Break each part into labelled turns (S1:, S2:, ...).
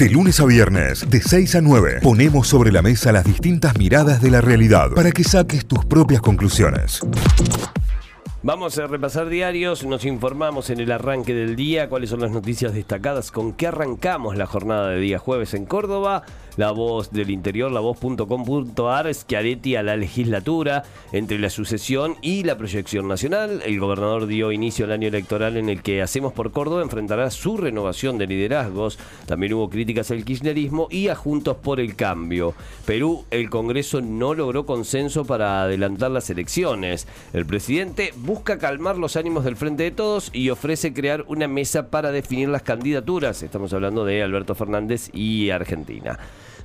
S1: De lunes a viernes, de 6 a 9, ponemos sobre la mesa las distintas miradas de la realidad para que saques tus propias conclusiones.
S2: Vamos a repasar diarios, nos informamos en el arranque del día, cuáles son las noticias destacadas, con qué arrancamos la jornada de día jueves en Córdoba, la voz del interior, la voz.com.ar, Schiaretti a la legislatura, entre la sucesión y la proyección nacional. El gobernador dio inicio al año electoral en el que Hacemos por Córdoba enfrentará su renovación de liderazgos. También hubo críticas al kirchnerismo y a Juntos por el Cambio. Perú, el Congreso no logró consenso para adelantar las elecciones. El presidente busca calmar los ánimos del Frente de Todos y ofrece crear una mesa para definir las candidaturas. Estamos hablando de Alberto Fernández y Argentina.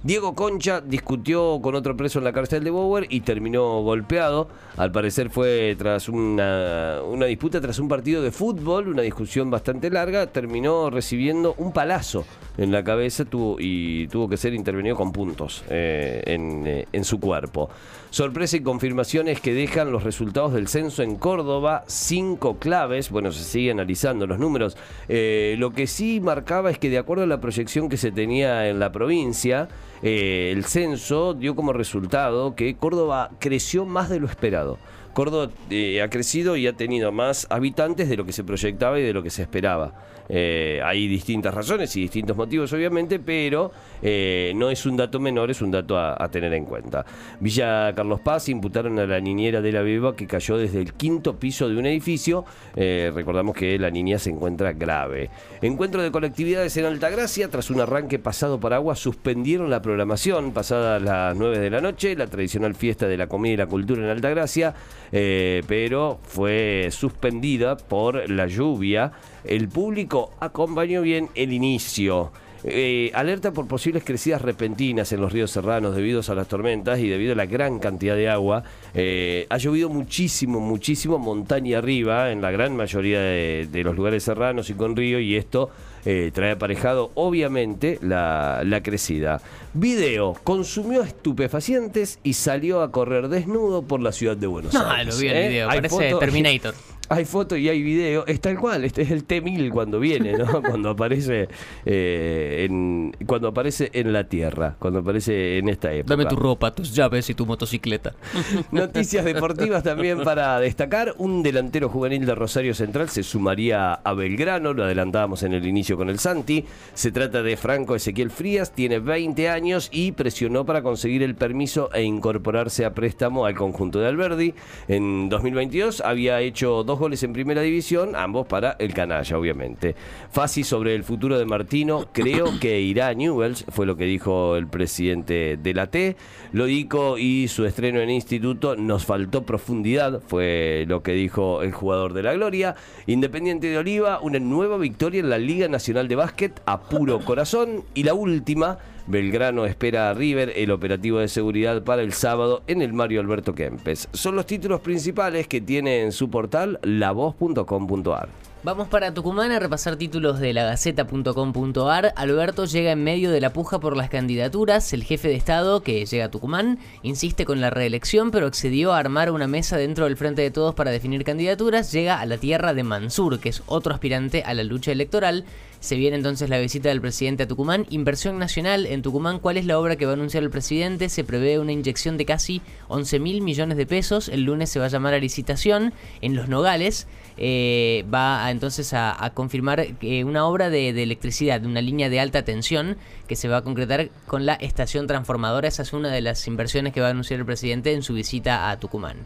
S2: Diego Concha discutió con otro preso en la cárcel de Bower y terminó golpeado. Al parecer fue tras una, una disputa, tras un partido de fútbol, una discusión bastante larga, terminó recibiendo un palazo en la cabeza y tuvo que ser intervenido con puntos eh, en, eh, en su cuerpo. Sorpresa y confirmaciones que dejan los resultados del censo en Córdoba, cinco claves, bueno, se sigue analizando los números. Eh, lo que sí marcaba es que de acuerdo a la proyección que se tenía en la provincia, eh, el censo dio como resultado que Córdoba creció más de lo esperado. Córdoba eh, ha crecido y ha tenido más habitantes de lo que se proyectaba y de lo que se esperaba. Eh, hay distintas razones y distintos motivos, obviamente, pero eh, no es un dato menor, es un dato a, tener en cuenta. Villa Carlos Paz imputaron a la niñera de la Beba que cayó desde el quinto piso de un edificio. recordamos que la niña se encuentra grave. Encuentro de colectividades en Altagracia, tras un arranque pasado por agua, suspendieron la programación pasada las 9 de la noche, la tradicional fiesta de la comida y la cultura en Altagracia. Eh, pero fue suspendida por la lluvia. El público acompañó bien el inicio. Eh, alerta por posibles crecidas repentinas en los ríos serranos debido a las tormentas y debido a la gran cantidad de agua. Eh, ha llovido muchísimo, muchísimo montaña arriba en la gran mayoría de, los lugares serranos y con río y esto eh, trae aparejado obviamente la, la, crecida. Video, consumió estupefacientes y salió a correr desnudo por la ciudad de Buenos Aires.
S3: No, lo vi el video, parece Terminator.
S2: hay foto y hay video, es tal cual, este es el T-1000 cuando viene, ¿no? cuando aparece eh, en, cuando aparece en la Tierra, cuando aparece en esta época.
S3: Dame tu ropa, tus llaves y tu motocicleta.
S2: Noticias deportivas también para destacar, un delantero juvenil de Rosario Central se sumaría a Belgrano, lo adelantábamos en el inicio con el Santi, se trata de Franco Ezequiel Frías, tiene 20 años y presionó para conseguir el permiso e incorporarse a préstamo al conjunto de Alberdi. En 2022 había hecho dos goles en primera división, ambos para el canalla, obviamente. Fácil sobre el futuro de Martino, creo que irá a Newells, fue lo que dijo el presidente de la T. Lodico y su estreno en instituto nos faltó profundidad, fue lo que dijo el jugador de la Gloria. Independiente de Oliva, una nueva victoria en la Liga Nacional de Básquet a puro corazón. Y la última, Belgrano espera a River el operativo de seguridad para el sábado en el Mario Alberto Kempes. Son los títulos principales que tiene en su portal lavoz.com.ar.
S3: Vamos para Tucumán a repasar títulos de la Gaceta.com.ar. Alberto llega en medio de la puja por las candidaturas. El jefe de Estado, que llega a Tucumán, insiste con la reelección, pero accedió a armar una mesa dentro del Frente de Todos para definir candidaturas. Llega a la tierra de Mansur, que es otro aspirante a la lucha electoral. Se viene entonces la visita del presidente a Tucumán. Inversión nacional en Tucumán. ¿Cuál es la obra que va a anunciar el presidente? Se prevé una inyección de casi 11 mil millones de pesos. El lunes se va a llamar a licitación en Los Nogales. Eh, va entonces a, confirmar eh, una obra de, de, electricidad, una línea de alta tensión que se va a concretar con la estación transformadora. Esa es una de las inversiones que va a anunciar el presidente en su visita a Tucumán.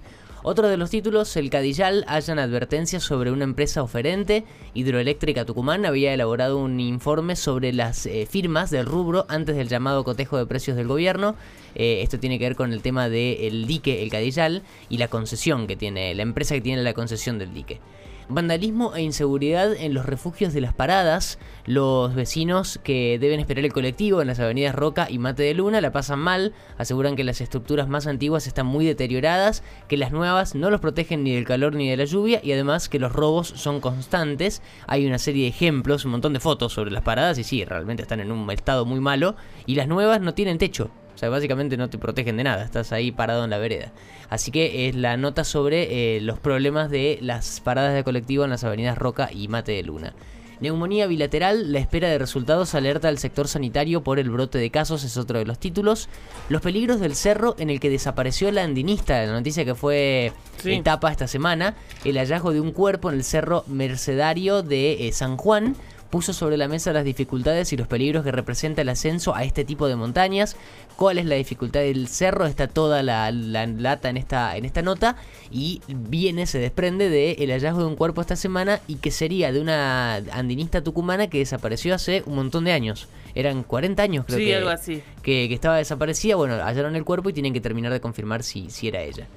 S3: Otro de los títulos, el Cadillal, hallan advertencias sobre una empresa oferente. Hidroeléctrica Tucumán había elaborado un informe sobre las eh, firmas del rubro antes del llamado cotejo de precios del gobierno. Eh, esto tiene que ver con el tema del dique, el Cadillal, y la concesión que tiene, la empresa que tiene la concesión del dique vandalismo e inseguridad en los refugios de las paradas. Los vecinos que deben esperar el colectivo en las avenidas Roca y Mate de Luna la pasan mal, aseguran que las estructuras más antiguas están muy deterioradas, que las nuevas no los protegen ni del calor ni de la lluvia y además que los robos son constantes. Hay una serie de ejemplos, un montón de fotos sobre las paradas y sí, realmente están en un estado muy malo y las nuevas no tienen techo. O sea, básicamente no te protegen de nada, estás ahí parado en la vereda. Así que es la nota sobre eh, los problemas de las paradas de colectivo en las avenidas Roca y Mate de Luna. Neumonía bilateral, la espera de resultados alerta al sector sanitario por el brote de casos, es otro de los títulos. Los peligros del cerro en el que desapareció la andinista, la noticia que fue
S4: Sí.
S3: etapa esta semana, el hallazgo de un cuerpo en el cerro Mercedario de eh, San Juan puso sobre la mesa las dificultades y los peligros que representa el ascenso a este tipo de montañas. ¿Cuál es la dificultad del cerro? Está toda la, la lata en esta, en esta nota y viene, se desprende de el hallazgo de un cuerpo esta semana y que sería de una andinista tucumana que desapareció hace un montón de años. Eran 40 años creo
S4: Sí,
S3: que,
S4: algo así.
S3: que, que estaba desaparecida. Bueno, hallaron el cuerpo y tienen que terminar de confirmar si, si era ella.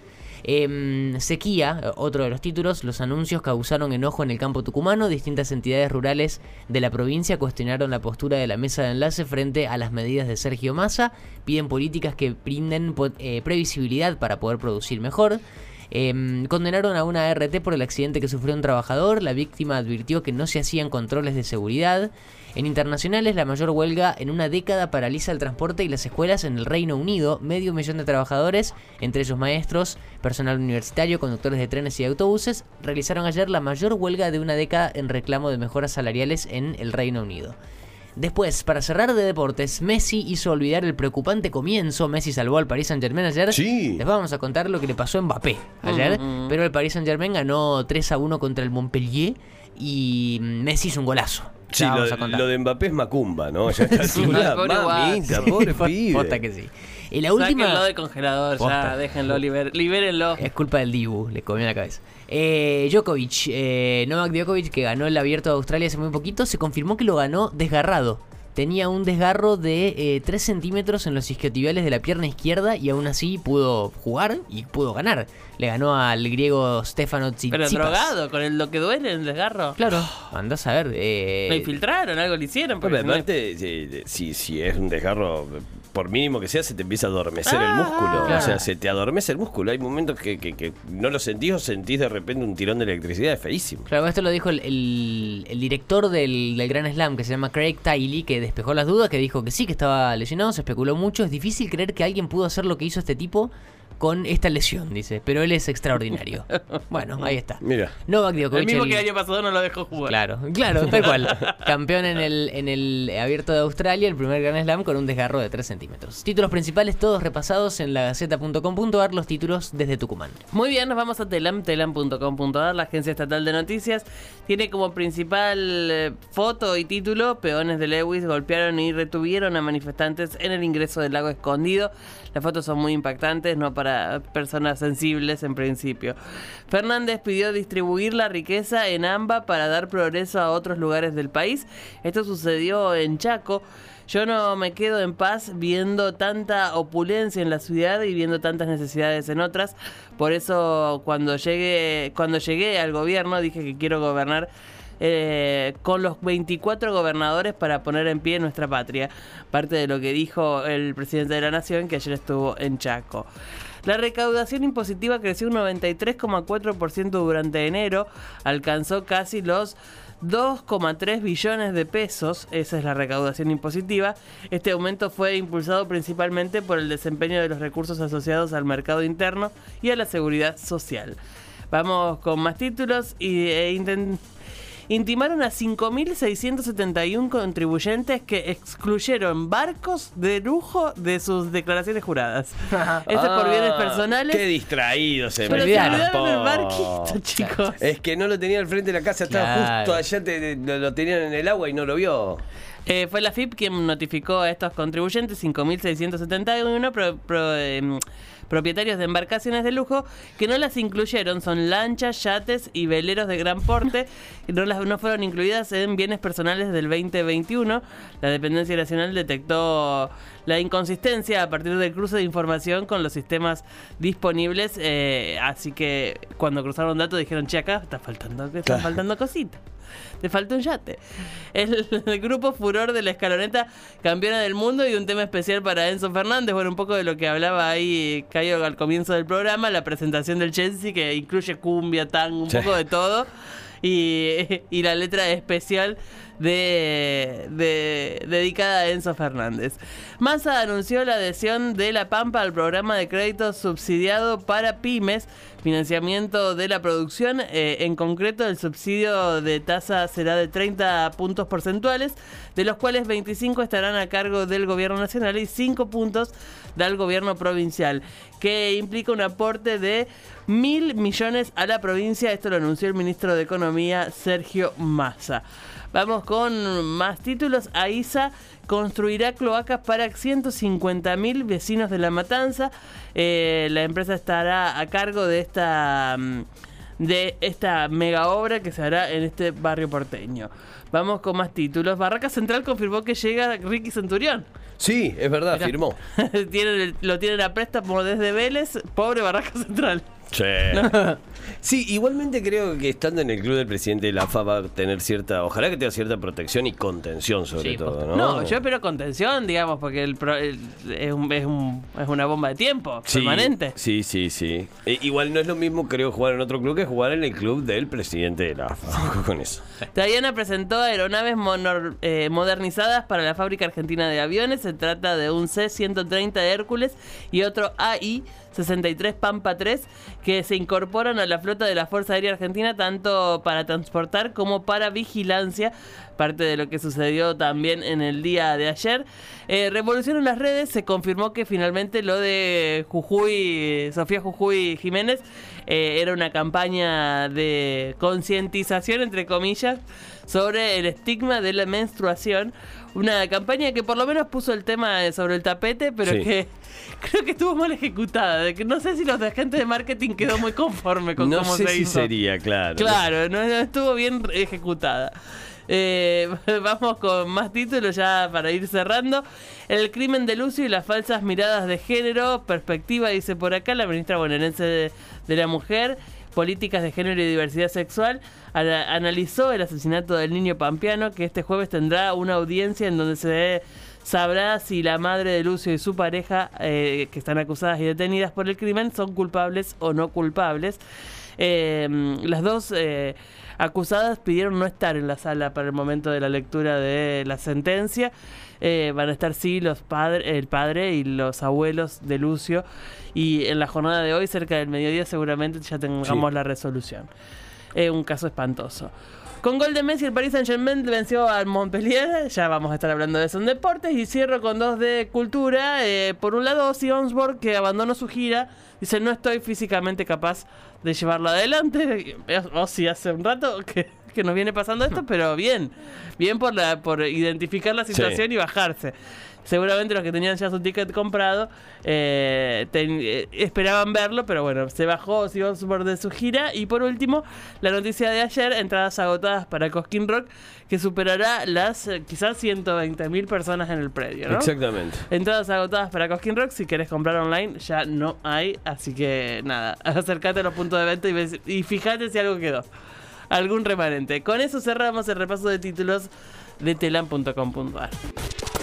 S3: Em, sequía, eh, otro de los títulos, los anuncios causaron enojo en el campo tucumano. Distintas entidades rurales de la provincia cuestionaron la postura de la mesa de enlace frente a las medidas de Sergio Massa. Piden políticas que brinden eh, previsibilidad para poder producir mejor. Em, condenaron a una RT por el accidente que sufrió un trabajador. La víctima advirtió que no se hacían controles de seguridad. En internacionales, la mayor huelga en una década paraliza el transporte y las escuelas en el Reino Unido. Medio millón de trabajadores, entre ellos maestros, personal universitario, conductores de trenes y autobuses, realizaron ayer la mayor huelga de una década en reclamo de mejoras salariales en el Reino Unido. Después, para cerrar de deportes, Messi hizo olvidar el preocupante comienzo. Messi salvó al Paris Saint Germain ayer.
S2: Sí.
S3: Les vamos a contar lo que le pasó a Mbappé ayer. Pero el Paris Saint Germain ganó 3 a 1 contra el Montpellier y Messi hizo un golazo.
S2: Sí, lo,
S3: vamos a contar.
S2: lo de Mbappé es Macumba, ¿no? Ya está
S4: Sí,
S2: altura,
S4: pobre
S2: mamita,
S4: guaso.
S2: pobre pibe.
S3: Posta que sí. Y la última.
S4: Sáquenlo del congelador,
S3: Posta.
S4: ya, déjenlo, liber- libérenlo.
S3: Es culpa del Dibu, le comió la cabeza. Eh, Djokovic, eh, Novak Djokovic, que ganó el abierto de Australia hace muy poquito, se confirmó que lo ganó desgarrado. Tenía un desgarro de 3 centímetros en los isquiotibiales de la pierna izquierda y aún así pudo jugar y pudo ganar. Le ganó al griego Stefano Tsitsipas.
S4: Pero drogado, con el, lo que duele en el desgarro.
S3: Claro, andás a ver. eh,
S4: Lo infiltraron, algo le hicieron. no-
S2: aparte, si, si, si es un desgarro, por mínimo que sea, se te empieza a adormecer el
S4: Ah,
S2: músculo.
S3: claro.
S2: O sea, se te adormece el músculo. Hay momentos que, que- que no lo sentís o sentís de repente un tirón de electricidad. Es feísimo.
S3: Claro, esto lo dijo el, el- el director del, del Gran Slam, que se llama Craig Tiley, que despejó las dudas, que dijo que sí, que estaba lesionado, se especuló mucho. Es difícil creer que alguien pudo hacer lo que hizo este tipo con esta lesión, dice. Pero él es extraordinario. bueno, ahí está.
S2: Mira.
S3: Novak
S4: El
S3: Djokovic.
S4: mismo
S3: el-
S4: que el año pasado no lo dejó jugar.
S3: Claro, claro, tal cual. Campeón en el, en el abierto de Australia, el primer Gran Slam con un desgarro de 3 centímetros. Títulos principales todos repasados en lagaceta.com.ar, los títulos desde Tucumán.
S4: Muy bien, nos vamos a telam, telam.com.ar, la agencia estatal de noticias. Tiene como principal eh, foto y título, peones de Lewis golpearon y retuvieron a manifestantes en el ingreso del lago escondido. Las fotos son muy impactantes, no para personas sensibles en principio. Fernández pidió distribuir la riqueza en AMBA para dar progreso a otros lugares del país. Esto sucedió en Chaco. Yo no me quedo en paz viendo tanta opulencia en la ciudad y viendo tantas necesidades en otras. Por eso cuando llegué, cuando llegué al gobierno dije que quiero gobernar eh, con los 24 gobernadores para poner en pie nuestra patria. Parte de lo que dijo el presidente de la nación que ayer estuvo en Chaco. La recaudación impositiva creció un 93,4% durante enero, alcanzó casi los 2,3 billones de pesos, esa es la recaudación impositiva. Este aumento fue impulsado principalmente por el desempeño de los recursos asociados al mercado interno y a la seguridad social. Vamos con más títulos y e intimaron a 5.671 contribuyentes que excluyeron barcos de lujo de sus declaraciones juradas. Esto es por bienes
S2: Ah,
S4: personales.
S2: Qué distraído se
S4: Pero
S2: me
S4: se
S3: olvidaron.
S4: el
S2: Po.
S4: barquito, chicos.
S2: Es que no lo tenía al frente de la casa, estaba
S3: Claro.
S2: justo allá, te- lo, lo tenían en el agua y no lo vio.
S4: Eh, fue la FIP quien notificó a estos contribuyentes, 5.671 pro- pro- em, propietarios de embarcaciones de lujo, que no las incluyeron. Son lanchas, yates y veleros de gran porte, no, las, no fueron incluidas en bienes personales del 2021. La Dependencia Nacional detectó la inconsistencia a partir del cruce de información con los sistemas disponibles. eh, así que cuando cruzaron datos dijeron, che, acá está faltando,
S2: Claro.
S4: faltando cositas. Te falta un yate. El, el grupo Furor de la Escaloneta, campeona del mundo y un tema especial para Enzo Fernández. Bueno, un poco de lo que hablaba ahí Cayo al comienzo del programa, la presentación del Chelsea que incluye cumbia, tango, un
S2: Sí.
S4: poco de todo. Y, y la letra especial de, de- dedicada a Enzo Fernández. Massa anunció la adhesión de La Pampa al programa de crédito subsidiado para pymes, financiamiento de la producción, eh, en concreto el subsidio de tasa será de 30 puntos porcentuales, de los cuales 25 estarán a cargo del gobierno nacional y 5 puntos del gobierno provincial, que implica un aporte de mil millones a la provincia. Esto lo anunció el ministro de Economía, Sergio Massa. Vamos con más títulos. AISA construirá cloacas para 150.000 vecinos de La Matanza. Eh, la empresa estará a cargo de esta, mm, de esta mega obra que se hará en este barrio porteño. Vamos con más títulos. Barraca Central confirmó que llega Ricky Centurión.
S2: Sí, es verdad,
S4: Mirá.
S2: firmó.
S4: Tienen lo tienen a préstamo desde Vélez. Pobre Barraca Central.
S2: Sí. Sí, igualmente creo que estando en el club del presidente de la AFA va a tener cierta, ojalá que tenga cierta protección y contención sobre
S3: Sí,
S2: todo. ¿no?
S4: No, yo espero contención, digamos, porque el, pro- el- es, un- es, un- es una bomba de tiempo
S2: Sí,
S4: permanente.
S2: Sí, sí, sí. Eh, igual no es lo mismo, creo, jugar en otro club que jugar en el club del presidente de la AFA. Ojo con eso.
S4: Diana presentó aeronaves monor- eh, modernizadas para la fábrica argentina de aviones. Se trata de un C-130 Hércules y otro AI-63 Pampa 3 que se incorporan a la flota de la Fuerza Aérea Argentina tanto para transportar como para vigilancia. Parte de lo que sucedió también en el día de ayer. Eh, revolución en las redes. Se confirmó que finalmente lo de Jujuy, Sofía Jujuy Jiménez, eh, era una campaña de concientización, entre comillas, sobre el estigma de la menstruación. Una campaña que por lo menos puso el tema eh, sobre el tapete, pero
S2: Sí.
S4: que creo que estuvo mal ejecutada. De que no sé si los de agentes de marketing quedó muy conforme con
S2: No
S4: cómo
S2: sé
S4: se
S2: si
S4: hizo.
S2: sería, claro.
S4: Claro, no, no estuvo bien ejecutada. Eh, vamos con más títulos ya para ir cerrando. El crimen de Lucio y las falsas miradas de género. Perspectiva, dice por acá la ministra bonaerense de, de la Mujer. Políticas de género y diversidad sexual. Ana- analizó el asesinato del niño pampeano que este jueves tendrá una audiencia en donde se sabrá si la madre de Lucio y su pareja, eh, que están acusadas y detenidas por el crimen, son culpables o no culpables. Eh, las dos eh, acusadas pidieron no estar en la sala para el momento de la lectura de la sentencia. Eh, van a estar sí los padres, el padre y los abuelos de Lucio. Y en la jornada de hoy, cerca del mediodía, seguramente ya tengamos
S2: Sí.
S4: la resolución. Es un caso espantoso. Con gol de Messi, el Paris Saint-Germain venció al Montpellier. Ya vamos a estar hablando de eso en deportes. Y cierro con dos de cultura. Eh, por un lado, Osbourne, que abandonó su gira. Dice, no estoy físicamente capaz de llevarla adelante. Ozzy hace un rato que, que nos viene pasando esto, pero bien. Bien por, la, por identificar la situación y bajarse. Seguramente los que tenían ya su ticket comprado eh, ten- eh, esperaban verlo, pero bueno, se bajó Ozzy Osbourne de su gira. Y por último, la noticia de ayer, entradas agotadas para Cosquín Rock, que superará las eh, quizás 120.000 personas en el predio, ¿no?
S2: Exactamente.
S4: Entradas agotadas para Cosquín Rock, si querés comprar online ya no hay, así que nada, acércate a los puntos de venta y, ves- y fíjate si algo quedó. Algún remanente. Con eso cerramos el repaso de títulos de telam.com.ar.